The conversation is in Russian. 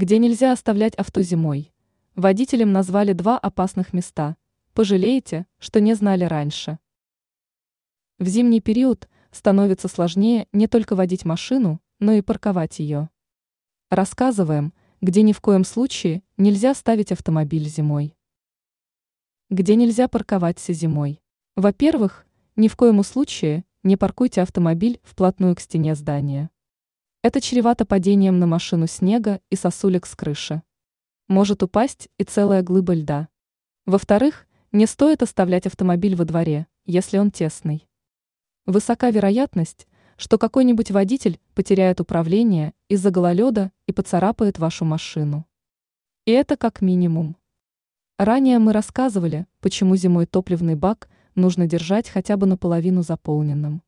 Где нельзя оставлять авто зимой? Водителям назвали два опасных места. Пожалеете, что не знали раньше. В зимний период становится сложнее не только водить машину, но и парковать ее. Рассказываем, где ни в коем случае нельзя ставить автомобиль зимой. Где нельзя парковаться зимой? Во-первых, ни в коем случае не паркуйте автомобиль вплотную к стене здания. Это чревато падением на машину снега и сосулек с крыши. Может упасть и целая глыба льда. Во-вторых, не стоит оставлять автомобиль во дворе, если он тесный. Высока вероятность, что какой-нибудь водитель потеряет управление из-за гололеда и поцарапает вашу машину. И это как минимум. Ранее мы рассказывали, почему зимой топливный бак нужно держать хотя бы наполовину заполненным.